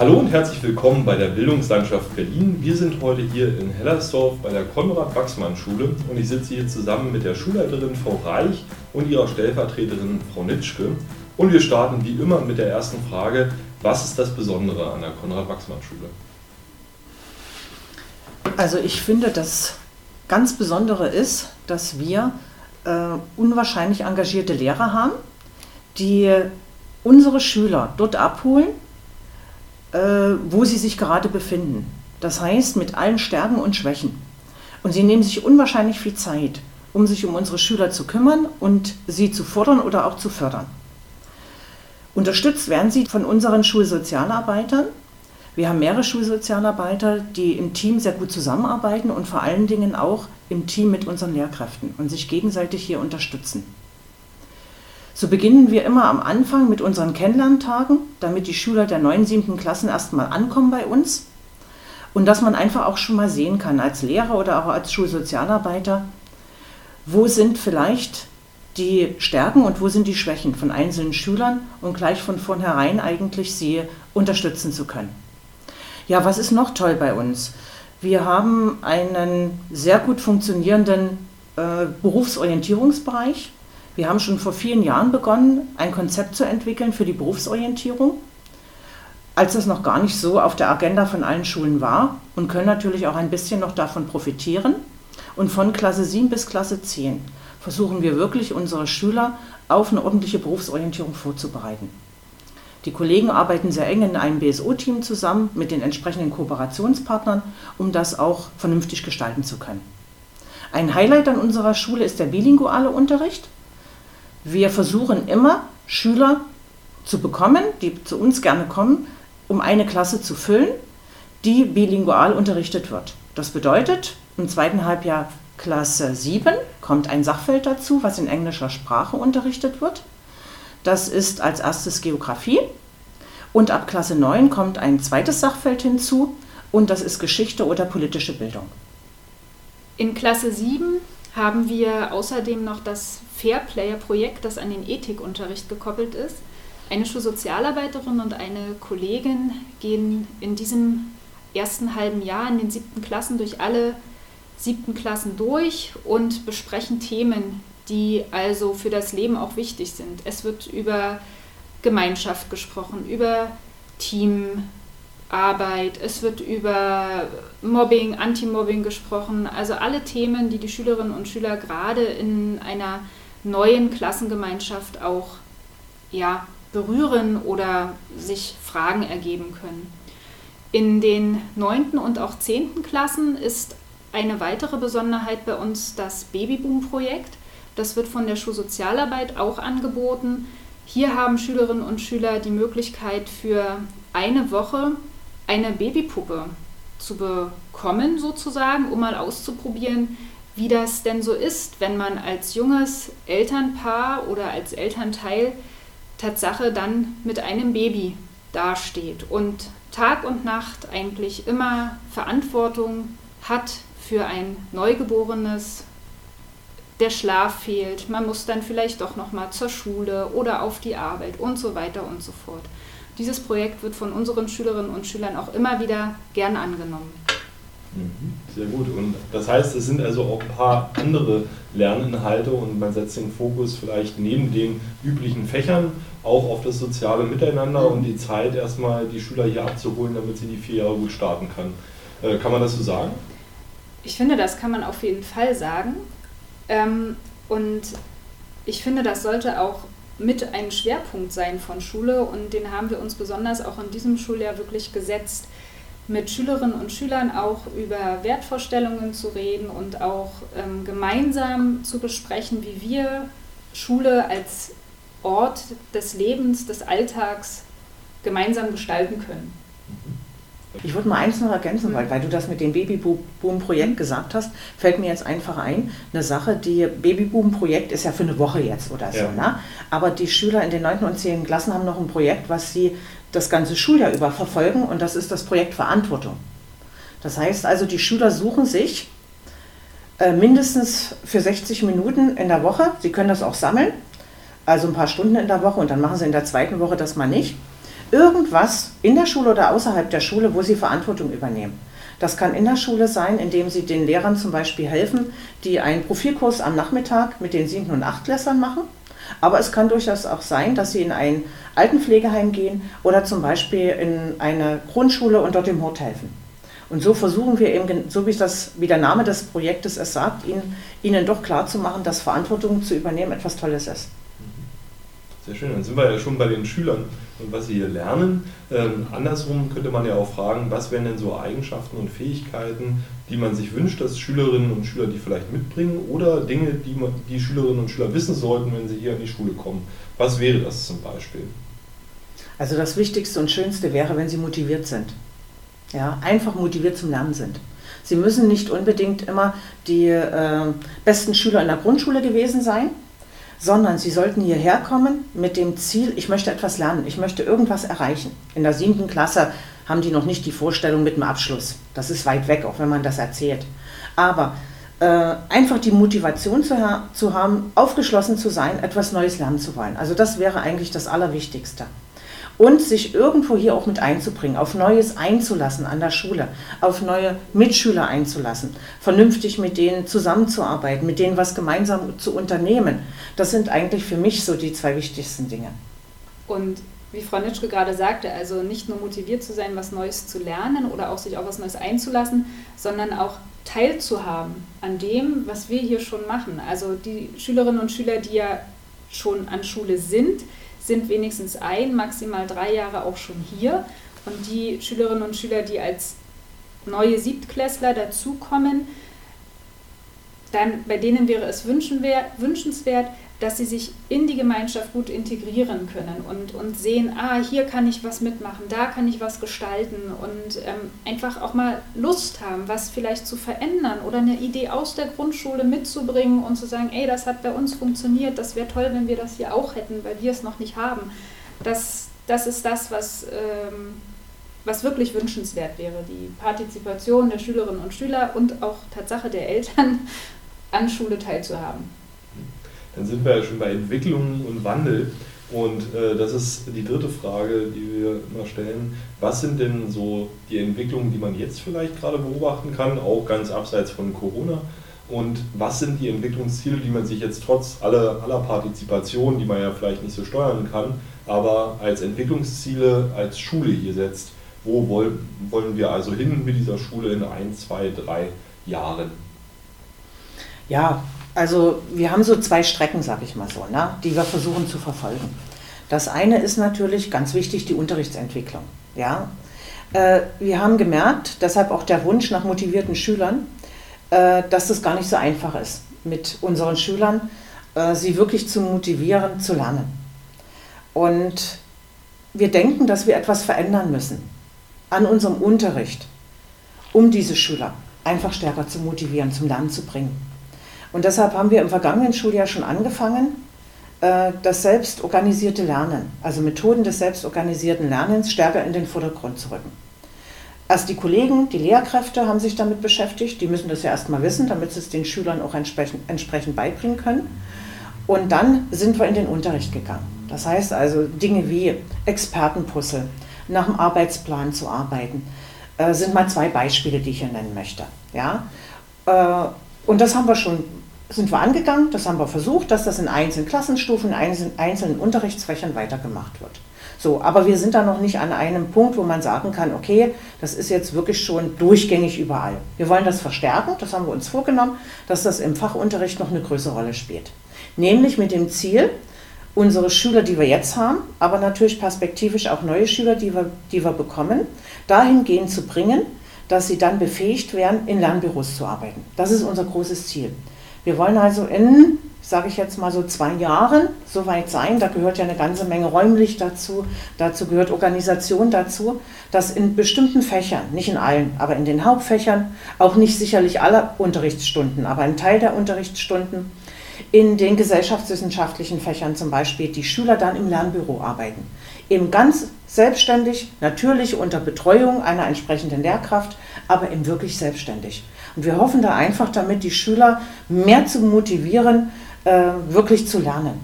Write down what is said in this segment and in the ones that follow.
Hallo und herzlich willkommen bei der Bildungslandschaft Berlin. Wir sind heute hier in Hellersdorf bei der Konrad-Wachsmann-Schule und ich sitze hier zusammen mit der Schulleiterin Frau Reich und ihrer Stellvertreterin Frau Nitschke. Und wir starten wie immer mit der ersten Frage, was ist das Besondere an der Konrad-Wachsmann-Schule? Also ich finde, das ganz Besondere ist, dass wir äh, unwahrscheinlich engagierte Lehrer haben, die unsere Schüler dort abholen, wo sie sich gerade befinden. Das heißt, mit allen Stärken und Schwächen. Und sie nehmen sich unwahrscheinlich viel Zeit, um sich um unsere Schüler zu kümmern und sie zu fordern oder auch zu fördern. Unterstützt werden sie von unseren Schulsozialarbeitern. Wir haben mehrere Schulsozialarbeiter, die im Team sehr gut zusammenarbeiten und vor allen Dingen auch im Team mit unseren Lehrkräften und sich gegenseitig hier unterstützen. So beginnen wir immer am Anfang mit unseren Kennenlerntagen, damit die Schüler der 9. 7. Klassen erstmal ankommen bei uns und dass man einfach auch schon mal sehen kann als Lehrer oder auch als Schulsozialarbeiter, wo sind vielleicht die Stärken und wo sind die Schwächen von einzelnen Schülern und gleich von vornherein eigentlich sie unterstützen zu können. Ja, was ist noch toll bei uns? Wir haben einen sehr gut funktionierenden äh, Berufsorientierungsbereich. Wir haben schon vor vielen Jahren begonnen, ein Konzept zu entwickeln für die Berufsorientierung, als das noch gar nicht so auf der Agenda von allen Schulen war und können natürlich auch ein bisschen noch davon profitieren. Und von Klasse 7 bis Klasse 10 versuchen wir wirklich, unsere Schüler auf eine ordentliche Berufsorientierung vorzubereiten. Die Kollegen arbeiten sehr eng in einem BSO-Team zusammen mit den entsprechenden Kooperationspartnern, um das auch vernünftig gestalten zu können. Ein Highlight an unserer Schule ist der bilinguale Unterricht. Wir versuchen immer, Schüler zu bekommen, die zu uns gerne kommen, um eine Klasse zu füllen, die bilingual unterrichtet wird. Das bedeutet, im zweiten Halbjahr Klasse 7 kommt ein Sachfeld dazu, was in englischer Sprache unterrichtet wird. Das ist als erstes Geografie. Und ab Klasse 9 kommt ein zweites Sachfeld hinzu und das ist Geschichte oder politische Bildung. In Klasse 7 haben wir außerdem noch das Fairplayer-Projekt, das an den Ethikunterricht gekoppelt ist. Eine Schulsozialarbeiterin und eine Kollegin gehen in diesem ersten halben Jahr in den siebten Klassen durch alle siebten Klassen durch und besprechen Themen, die also für das Leben auch wichtig sind. Es wird über Gemeinschaft gesprochen, über Teamarbeit, es wird über Mobbing, Anti-Mobbing gesprochen, also alle Themen, die die Schülerinnen und Schüler gerade in einer neuen Klassengemeinschaft auch ja, berühren oder sich Fragen ergeben können. In den neunten und auch zehnten Klassen ist eine weitere Besonderheit bei uns das Babyboom-Projekt. Das wird von der Schulsozialarbeit auch angeboten. Hier haben Schülerinnen und Schüler die Möglichkeit für eine Woche eine Babypuppe zu bekommen, sozusagen, um mal auszuprobieren, wie das denn so ist, wenn man als junges Elternpaar oder als Elternteil Tatsache dann mit einem Baby dasteht und Tag und Nacht eigentlich immer Verantwortung hat für ein Neugeborenes, der Schlaf fehlt, man muss dann vielleicht doch noch mal zur Schule oder auf die Arbeit und so weiter und so fort. Dieses Projekt wird von unseren Schülerinnen und Schülern auch immer wieder gern angenommen. Mhm, sehr gut. Und das heißt, es sind also auch ein paar andere Lerninhalte und man setzt den Fokus vielleicht neben den üblichen Fächern auch auf das soziale Miteinander und die Zeit erstmal die Schüler hier abzuholen, damit sie die vier Jahre gut starten kann. Äh, kann man das so sagen? Ich finde, das kann man auf jeden Fall sagen. Ähm, und ich finde, das sollte auch mit ein Schwerpunkt sein von Schule und den haben wir uns besonders auch in diesem Schuljahr wirklich gesetzt, mit Schülerinnen und Schülern auch über Wertvorstellungen zu reden und auch ähm, gemeinsam zu besprechen, wie wir Schule als Ort des Lebens, des Alltags gemeinsam gestalten können. Ich würde mal eins noch ergänzen, weil, weil du das mit dem Babyboom-Projekt gesagt hast, fällt mir jetzt einfach ein, eine Sache, die Babyboom-Projekt ist ja für eine Woche jetzt oder so, ja. ne? aber die Schüler in den 9. und 10. Klassen haben noch ein Projekt, was sie das ganze Schuljahr über verfolgen und das ist das Projekt Verantwortung. Das heißt also, die Schüler suchen sich äh, mindestens für 60 Minuten in der Woche, sie können das auch sammeln, also ein paar Stunden in der Woche und dann machen sie in der zweiten Woche das mal nicht irgendwas in der Schule oder außerhalb der Schule, wo sie Verantwortung übernehmen. Das kann in der Schule sein, indem Sie den Lehrern zum Beispiel helfen, die einen Profilkurs am Nachmittag mit den siebten und achtklässlern machen. Aber es kann durchaus auch sein, dass Sie in ein Altenpflegeheim gehen oder zum Beispiel in eine Grundschule und dort dem Hort helfen. Und so versuchen wir eben, so wie, das, wie der Name des Projektes es sagt, ihnen, ihnen doch klarzumachen, dass Verantwortung zu übernehmen etwas Tolles ist. Sehr schön, dann sind wir ja schon bei den Schülern und was sie hier lernen. Ähm, andersrum könnte man ja auch fragen, was wären denn so Eigenschaften und Fähigkeiten, die man sich wünscht, dass Schülerinnen und Schüler die vielleicht mitbringen oder Dinge, die man, die Schülerinnen und Schüler wissen sollten, wenn sie hier an die Schule kommen. Was wäre das zum Beispiel? Also das Wichtigste und Schönste wäre, wenn sie motiviert sind. Ja, einfach motiviert zum Lernen sind. Sie müssen nicht unbedingt immer die äh, besten Schüler in der Grundschule gewesen sein, sondern sie sollten hierher kommen mit dem Ziel, ich möchte etwas lernen, ich möchte irgendwas erreichen. In der siebten Klasse haben die noch nicht die Vorstellung mit dem Abschluss. Das ist weit weg, auch wenn man das erzählt. Aber äh, einfach die Motivation zu, zu haben, aufgeschlossen zu sein, etwas Neues lernen zu wollen. Also das wäre eigentlich das Allerwichtigste und sich irgendwo hier auch mit einzubringen, auf Neues einzulassen an der Schule, auf neue Mitschüler einzulassen, vernünftig mit denen zusammenzuarbeiten, mit denen was gemeinsam zu unternehmen. Das sind eigentlich für mich so die zwei wichtigsten Dinge. Und wie Frau Nitschke gerade sagte, also nicht nur motiviert zu sein, was Neues zu lernen oder auch sich auf was Neues einzulassen, sondern auch teilzuhaben an dem, was wir hier schon machen. Also die Schülerinnen und Schüler, die ja schon an Schule sind, sind wenigstens ein, maximal drei Jahre auch schon hier. Und die Schülerinnen und Schüler, die als neue Siebtklässler dazukommen, dann bei denen wäre es wünschenswert, dass sie sich in die Gemeinschaft gut integrieren können und, und sehen, ah, hier kann ich was mitmachen, da kann ich was gestalten und ähm, einfach auch mal Lust haben, was vielleicht zu verändern oder eine Idee aus der Grundschule mitzubringen und zu sagen, ey, das hat bei uns funktioniert, das wäre toll, wenn wir das hier auch hätten, weil wir es noch nicht haben. Das, das ist das, was, ähm, was wirklich wünschenswert wäre, die Partizipation der Schülerinnen und Schüler und auch Tatsache der Eltern an Schule teilzuhaben dann sind wir ja schon bei Entwicklung und Wandel. Und äh, das ist die dritte Frage, die wir immer stellen. Was sind denn so die Entwicklungen, die man jetzt vielleicht gerade beobachten kann, auch ganz abseits von Corona? Und was sind die Entwicklungsziele, die man sich jetzt trotz aller, aller Partizipation, die man ja vielleicht nicht so steuern kann, aber als Entwicklungsziele als Schule hier setzt? Wo wollen, wollen wir also hin mit dieser Schule in ein, zwei, drei Jahren? Ja, also wir haben so zwei Strecken, sag ich mal so, ne, die wir versuchen zu verfolgen. Das eine ist natürlich ganz wichtig die Unterrichtsentwicklung. Ja? Äh, wir haben gemerkt, deshalb auch der Wunsch nach motivierten Schülern, äh, dass das gar nicht so einfach ist, mit unseren Schülern äh, sie wirklich zu motivieren, zu lernen. Und wir denken, dass wir etwas verändern müssen an unserem Unterricht, um diese Schüler einfach stärker zu motivieren, zum Lernen zu bringen. Und deshalb haben wir im vergangenen Schuljahr schon angefangen, äh, das selbstorganisierte Lernen, also Methoden des selbstorganisierten Lernens stärker in den Vordergrund zu rücken. Erst die Kollegen, die Lehrkräfte haben sich damit beschäftigt, die müssen das ja erstmal wissen, damit sie es den Schülern auch entsprechend, entsprechend beibringen können. Und dann sind wir in den Unterricht gegangen. Das heißt also Dinge wie Expertenpuzzle, nach dem Arbeitsplan zu arbeiten, äh, sind mal zwei Beispiele, die ich hier nennen möchte. Ja? Äh, und das haben wir schon sind wir angegangen, das haben wir versucht, dass das in einzelnen Klassenstufen, in einzelnen Unterrichtsfächern weitergemacht wird. So, aber wir sind da noch nicht an einem Punkt, wo man sagen kann, okay, das ist jetzt wirklich schon durchgängig überall. Wir wollen das verstärken, das haben wir uns vorgenommen, dass das im Fachunterricht noch eine größere Rolle spielt. Nämlich mit dem Ziel, unsere Schüler, die wir jetzt haben, aber natürlich perspektivisch auch neue Schüler, die wir, die wir bekommen, dahingehend zu bringen, dass sie dann befähigt werden, in Lernbüros zu arbeiten. Das ist unser großes Ziel. Wir wollen also in, sage ich jetzt mal so zwei Jahren so weit sein, da gehört ja eine ganze Menge räumlich dazu, dazu gehört Organisation dazu, dass in bestimmten Fächern, nicht in allen, aber in den Hauptfächern, auch nicht sicherlich alle Unterrichtsstunden, aber ein Teil der Unterrichtsstunden, in den gesellschaftswissenschaftlichen Fächern zum Beispiel, die Schüler dann im Lernbüro arbeiten. Eben ganz selbstständig, natürlich unter Betreuung einer entsprechenden Lehrkraft, aber eben wirklich selbstständig. Und wir hoffen da einfach damit, die Schüler mehr zu motivieren, äh, wirklich zu lernen,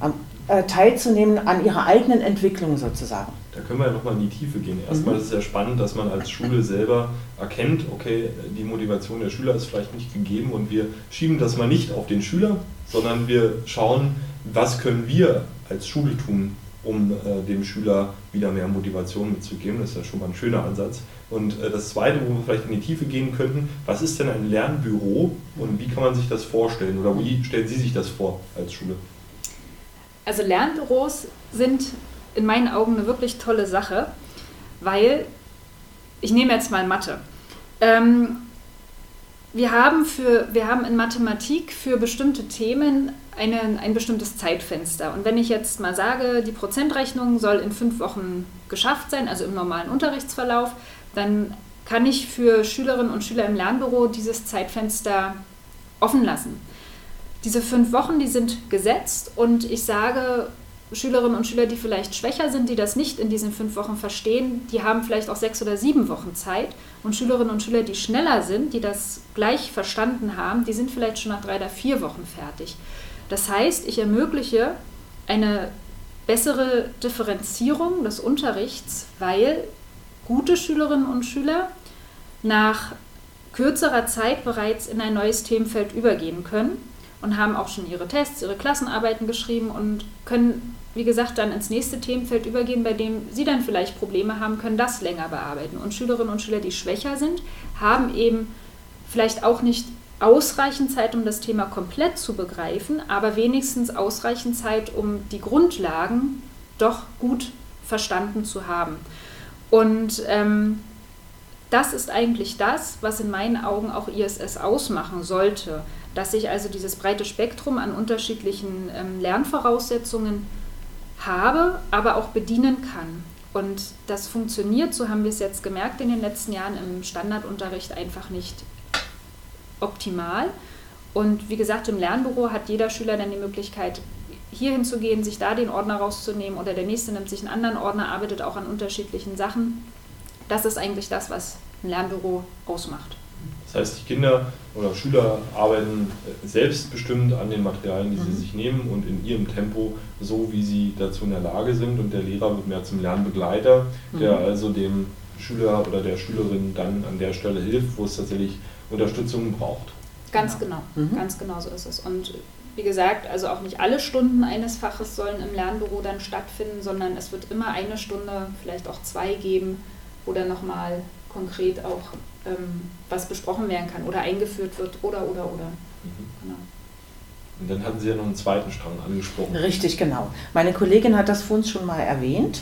äh, teilzunehmen an ihrer eigenen Entwicklung sozusagen. Da können wir ja nochmal in die Tiefe gehen. Erstmal mhm. ist es ja spannend, dass man als Schule selber erkennt, okay, die Motivation der Schüler ist vielleicht nicht gegeben und wir schieben das mal nicht auf den Schüler, sondern wir schauen, was können wir als Schule tun, um äh, dem Schüler wieder mehr Motivation mitzugeben. Das ist ja schon mal ein schöner Ansatz. Und äh, das Zweite, wo wir vielleicht in die Tiefe gehen könnten, was ist denn ein Lernbüro und wie kann man sich das vorstellen oder wie stellen Sie sich das vor als Schule? Also Lernbüros sind in meinen Augen eine wirklich tolle Sache, weil ich nehme jetzt mal Mathe. Ähm, wir haben, für, wir haben in Mathematik für bestimmte Themen eine, ein bestimmtes Zeitfenster. Und wenn ich jetzt mal sage, die Prozentrechnung soll in fünf Wochen geschafft sein, also im normalen Unterrichtsverlauf, dann kann ich für Schülerinnen und Schüler im Lernbüro dieses Zeitfenster offen lassen. Diese fünf Wochen, die sind gesetzt und ich sage, Schülerinnen und Schüler, die vielleicht schwächer sind, die das nicht in diesen fünf Wochen verstehen, die haben vielleicht auch sechs oder sieben Wochen Zeit. Und Schülerinnen und Schüler, die schneller sind, die das gleich verstanden haben, die sind vielleicht schon nach drei oder vier Wochen fertig. Das heißt, ich ermögliche eine bessere Differenzierung des Unterrichts, weil gute Schülerinnen und Schüler nach kürzerer Zeit bereits in ein neues Themenfeld übergehen können und haben auch schon ihre Tests, ihre Klassenarbeiten geschrieben und können, wie gesagt, dann ins nächste Themenfeld übergehen, bei dem sie dann vielleicht Probleme haben, können das länger bearbeiten. Und Schülerinnen und Schüler, die schwächer sind, haben eben vielleicht auch nicht ausreichend Zeit, um das Thema komplett zu begreifen, aber wenigstens ausreichend Zeit, um die Grundlagen doch gut verstanden zu haben. Und ähm, das ist eigentlich das, was in meinen Augen auch ISS ausmachen sollte, dass ich also dieses breite Spektrum an unterschiedlichen ähm, Lernvoraussetzungen habe, aber auch bedienen kann. Und das funktioniert, so haben wir es jetzt gemerkt in den letzten Jahren im Standardunterricht einfach nicht optimal. Und wie gesagt, im Lernbüro hat jeder Schüler dann die Möglichkeit, hier hinzugehen, sich da den Ordner rauszunehmen oder der nächste nimmt sich einen anderen Ordner, arbeitet auch an unterschiedlichen Sachen. Das ist eigentlich das, was ein Lernbüro ausmacht. Das heißt, die Kinder oder Schüler arbeiten selbstbestimmt an den Materialien, die mhm. sie sich nehmen und in ihrem Tempo, so wie sie dazu in der Lage sind. Und der Lehrer wird mehr zum Lernbegleiter, der mhm. also dem Schüler oder der Schülerin dann an der Stelle hilft, wo es tatsächlich Unterstützung braucht. Ganz genau, genau. Mhm. ganz genau so ist es. Und wie gesagt, also auch nicht alle Stunden eines Faches sollen im Lernbüro dann stattfinden, sondern es wird immer eine Stunde, vielleicht auch zwei geben, wo dann nochmal konkret auch ähm, was besprochen werden kann oder eingeführt wird oder oder oder. Mhm. Genau. Und dann hatten Sie ja noch einen zweiten Strang angesprochen. Richtig, genau. Meine Kollegin hat das für uns schon mal erwähnt.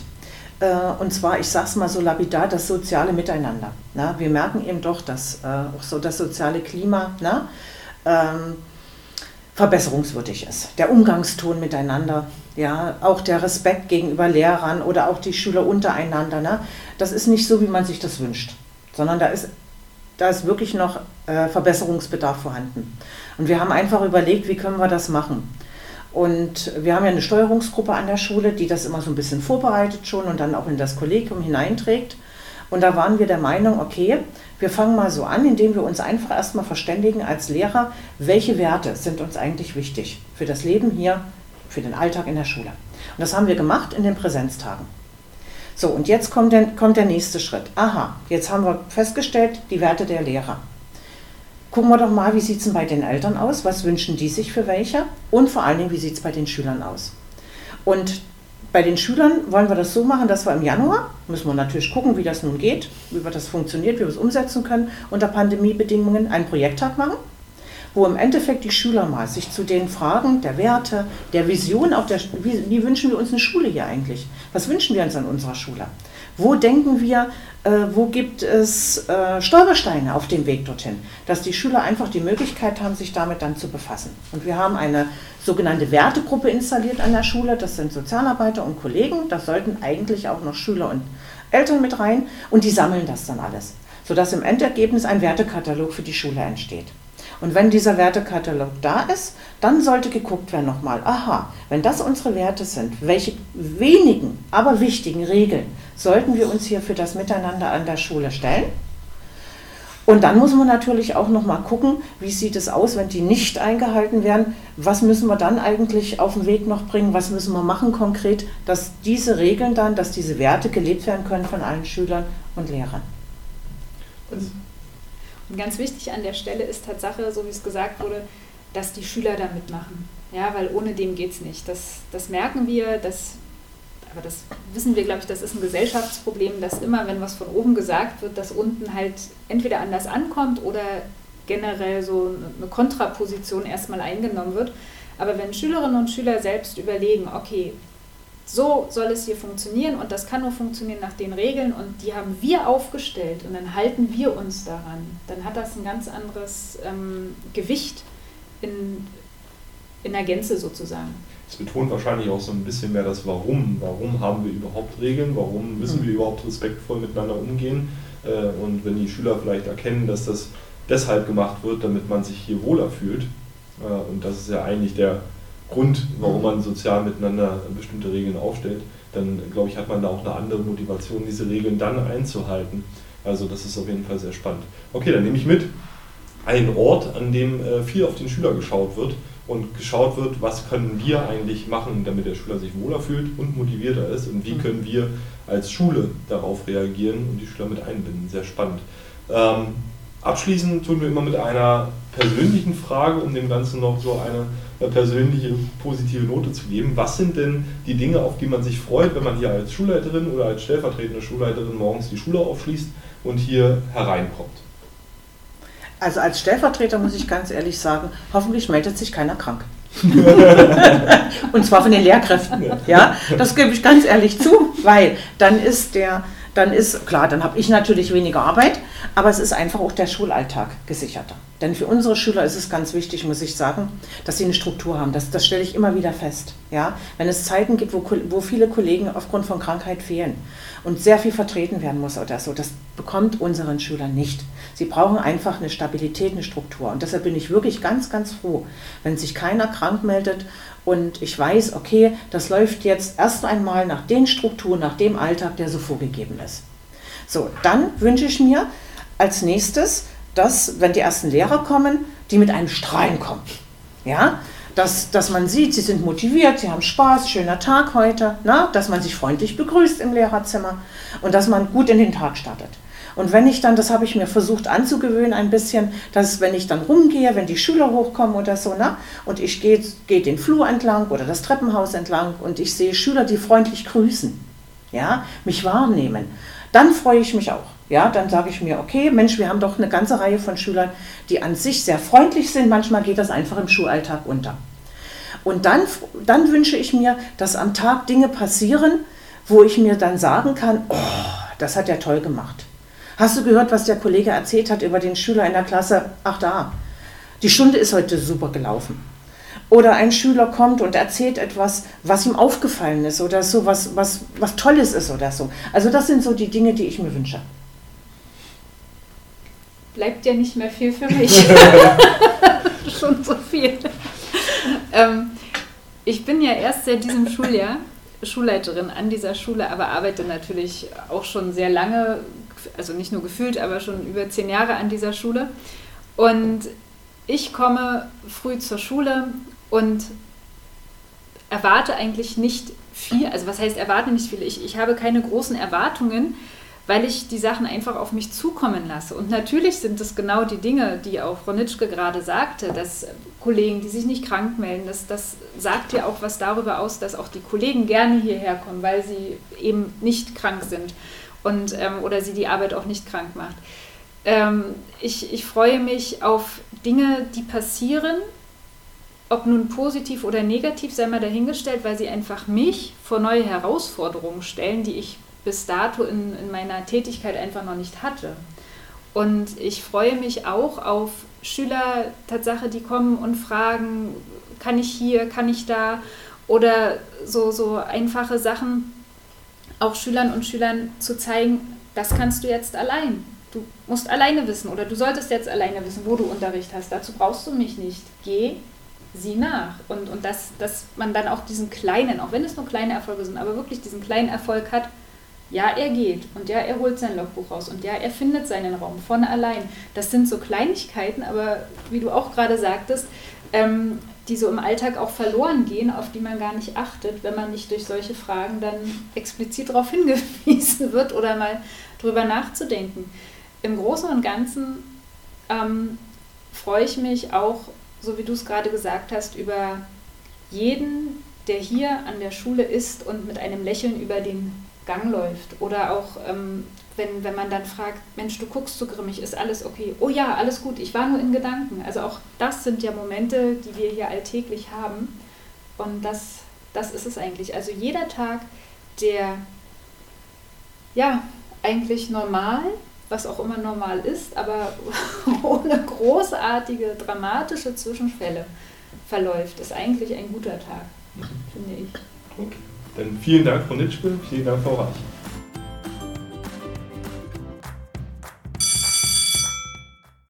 Äh, und zwar, ich sage es mal so lapidar, das soziale Miteinander. Wir merken eben doch, dass äh, auch so das soziale Klima ähm, verbesserungswürdig ist. Der Umgangston miteinander, ja, auch der Respekt gegenüber Lehrern oder auch die Schüler untereinander. Ne? Das ist nicht so, wie man sich das wünscht, sondern da ist, da ist wirklich noch äh, Verbesserungsbedarf vorhanden. Und wir haben einfach überlegt, wie können wir das machen. Und wir haben ja eine Steuerungsgruppe an der Schule, die das immer so ein bisschen vorbereitet schon und dann auch in das Kollegium hineinträgt. Und da waren wir der Meinung, okay, wir fangen mal so an, indem wir uns einfach erstmal verständigen als Lehrer, welche Werte sind uns eigentlich wichtig für das Leben hier, für den Alltag in der Schule. Und das haben wir gemacht in den Präsenztagen. So, und jetzt kommt der, kommt der nächste Schritt. Aha, jetzt haben wir festgestellt, die Werte der Lehrer. Gucken wir doch mal, wie sieht es denn bei den Eltern aus? Was wünschen die sich für welche? Und vor allen Dingen, wie sieht es bei den Schülern aus? Und bei den Schülern wollen wir das so machen, dass wir im Januar, müssen wir natürlich gucken, wie das nun geht, wie wir das funktioniert, wie wir es umsetzen können, unter Pandemiebedingungen einen Projekttag machen, wo im Endeffekt die Schüler mal sich zu den Fragen der Werte, der Vision, auch der, wie, wie wünschen wir uns eine Schule hier eigentlich? Was wünschen wir uns an unserer Schule? Wo denken wir, äh, wo gibt es äh, Stolpersteine auf dem Weg dorthin? Dass die Schüler einfach die Möglichkeit haben, sich damit dann zu befassen. Und wir haben eine sogenannte Wertegruppe installiert an der Schule. Das sind Sozialarbeiter und Kollegen. Da sollten eigentlich auch noch Schüler und Eltern mit rein. Und die sammeln das dann alles, sodass im Endergebnis ein Wertekatalog für die Schule entsteht. Und wenn dieser Wertekatalog da ist, dann sollte geguckt werden nochmal, aha, wenn das unsere Werte sind, welche wenigen, aber wichtigen Regeln sollten wir uns hier für das Miteinander an der Schule stellen? Und dann muss man natürlich auch noch mal gucken, wie sieht es aus, wenn die nicht eingehalten werden. Was müssen wir dann eigentlich auf den Weg noch bringen? Was müssen wir machen konkret, dass diese Regeln dann, dass diese Werte gelebt werden können von allen Schülern und Lehrern? Und ganz wichtig an der Stelle ist Tatsache, so wie es gesagt wurde, dass die Schüler da mitmachen. Ja, weil ohne dem geht es nicht. Das, das merken wir, das aber das wissen wir, glaube ich, das ist ein Gesellschaftsproblem, dass immer, wenn was von oben gesagt wird, dass unten halt entweder anders ankommt oder generell so eine Kontraposition erstmal eingenommen wird. Aber wenn Schülerinnen und Schüler selbst überlegen, okay, so soll es hier funktionieren und das kann nur funktionieren nach den Regeln und die haben wir aufgestellt und dann halten wir uns daran, dann hat das ein ganz anderes ähm, Gewicht in, in der Gänze sozusagen. Es betont wahrscheinlich auch so ein bisschen mehr das Warum. Warum haben wir überhaupt Regeln? Warum müssen wir überhaupt respektvoll miteinander umgehen? Äh, und wenn die Schüler vielleicht erkennen, dass das deshalb gemacht wird, damit man sich hier wohler fühlt, äh, und das ist ja eigentlich der Grund, warum man sozial miteinander bestimmte Regeln aufstellt, dann glaube ich, hat man da auch eine andere Motivation, diese Regeln dann einzuhalten. Also das ist auf jeden Fall sehr spannend. Okay, dann nehme ich mit einen Ort, an dem äh, viel auf den Schüler geschaut wird und geschaut wird, was können wir eigentlich machen, damit der Schüler sich wohler fühlt und motivierter ist und wie mhm. können wir als Schule darauf reagieren und die Schüler mit einbinden. Sehr spannend. Ähm, abschließend tun wir immer mit einer persönlichen Frage, um dem Ganzen noch so eine persönliche positive Note zu geben. Was sind denn die Dinge, auf die man sich freut, wenn man hier als Schulleiterin oder als stellvertretende Schulleiterin morgens die Schule aufschließt und hier hereinkommt? Also als Stellvertreter muss ich ganz ehrlich sagen, hoffentlich meldet sich keiner krank. und zwar von den Lehrkräften. Ja, das gebe ich ganz ehrlich zu, weil dann ist der, dann ist klar, dann habe ich natürlich weniger Arbeit, aber es ist einfach auch der Schulalltag gesicherter. Denn für unsere Schüler ist es ganz wichtig, muss ich sagen, dass sie eine Struktur haben. Das, das stelle ich immer wieder fest. Ja? Wenn es Zeiten gibt, wo, wo viele Kollegen aufgrund von Krankheit fehlen und sehr viel vertreten werden muss oder so, das bekommt unseren Schülern nicht. Sie brauchen einfach eine Stabilität, eine Struktur. Und deshalb bin ich wirklich ganz, ganz froh, wenn sich keiner krank meldet und ich weiß, okay, das läuft jetzt erst einmal nach den Strukturen, nach dem Alltag, der so vorgegeben ist. So, dann wünsche ich mir als nächstes, dass, wenn die ersten Lehrer kommen, die mit einem Strahlen kommen. Ja, dass, dass man sieht, sie sind motiviert, sie haben Spaß, schöner Tag heute, na? dass man sich freundlich begrüßt im Lehrerzimmer und dass man gut in den Tag startet. Und wenn ich dann, das habe ich mir versucht anzugewöhnen ein bisschen, dass wenn ich dann rumgehe, wenn die Schüler hochkommen oder so, na, und ich gehe geh den Flur entlang oder das Treppenhaus entlang und ich sehe Schüler, die freundlich grüßen, ja, mich wahrnehmen, dann freue ich mich auch. Ja, dann sage ich mir, okay, Mensch, wir haben doch eine ganze Reihe von Schülern, die an sich sehr freundlich sind. Manchmal geht das einfach im Schulalltag unter. Und dann, dann wünsche ich mir, dass am Tag Dinge passieren, wo ich mir dann sagen kann, oh, das hat er toll gemacht. Hast du gehört, was der Kollege erzählt hat über den Schüler in der Klasse? Ach da, die Stunde ist heute super gelaufen. Oder ein Schüler kommt und erzählt etwas, was ihm aufgefallen ist oder so, was, was, was Tolles ist oder so. Also das sind so die Dinge, die ich mir wünsche bleibt ja nicht mehr viel für mich. Schon so viel. Ähm, ich bin ja erst seit diesem Schuljahr Schulleiterin an dieser Schule, aber arbeite natürlich auch schon sehr lange, also nicht nur gefühlt, aber schon über zehn Jahre an dieser Schule. Und ich komme früh zur Schule und erwarte eigentlich nicht viel, also was heißt erwarte nicht viel? Ich, ich habe keine großen Erwartungen, weil ich die Sachen einfach auf mich zukommen lasse. Und natürlich sind es genau die Dinge, die auch Frau Nitschke gerade sagte, dass Kollegen, die sich nicht krank melden, das, das sagt ja auch was darüber aus, dass auch die Kollegen gerne hierher kommen, weil sie eben nicht krank sind und, ähm, oder sie die Arbeit auch nicht krank macht. Ähm, ich, ich freue mich auf Dinge, die passieren, ob nun positiv oder negativ, sei mal dahingestellt, weil sie einfach mich vor neue Herausforderungen stellen, die ich bis dato in, in meiner Tätigkeit einfach noch nicht hatte. Und ich freue mich auch auf Schüler, Tatsache, die kommen und fragen, kann ich hier, kann ich da? Oder so, so einfache Sachen, auch Schülern und Schülern zu zeigen, das kannst du jetzt allein. Du musst alleine wissen oder du solltest jetzt alleine wissen, wo du Unterricht hast. Dazu brauchst du mich nicht. Geh, sieh nach. Und, und dass, dass man dann auch diesen kleinen, auch wenn es nur kleine Erfolge sind, aber wirklich diesen kleinen Erfolg hat, Ja, er geht und ja, er holt sein Logbuch raus und ja, er findet seinen Raum von allein. Das sind so Kleinigkeiten, aber wie du auch gerade sagtest, ähm, die so im Alltag auch verloren gehen, auf die man gar nicht achtet, wenn man nicht durch solche Fragen dann explizit darauf hingewiesen wird oder mal drüber nachzudenken. Im Großen und Ganzen ähm, freue ich mich auch, so wie du es gerade gesagt hast, über jeden, der hier an der Schule ist und mit einem Lächeln über den Gang läuft. Oder auch, ähm, wenn, wenn man dann fragt, Mensch, du guckst so grimmig, ist alles okay? Oh ja, alles gut, ich war nur in Gedanken. Also auch das sind ja Momente, die wir hier alltäglich haben. Und das, das ist es eigentlich. Also jeder Tag, der ja eigentlich normal, was auch immer normal ist, aber ohne großartige, dramatische Zwischenfälle verläuft, ist eigentlich ein guter Tag, finde ich. Okay. Dann vielen Dank, Frau Nitschke, vielen Dank, Frau Reich.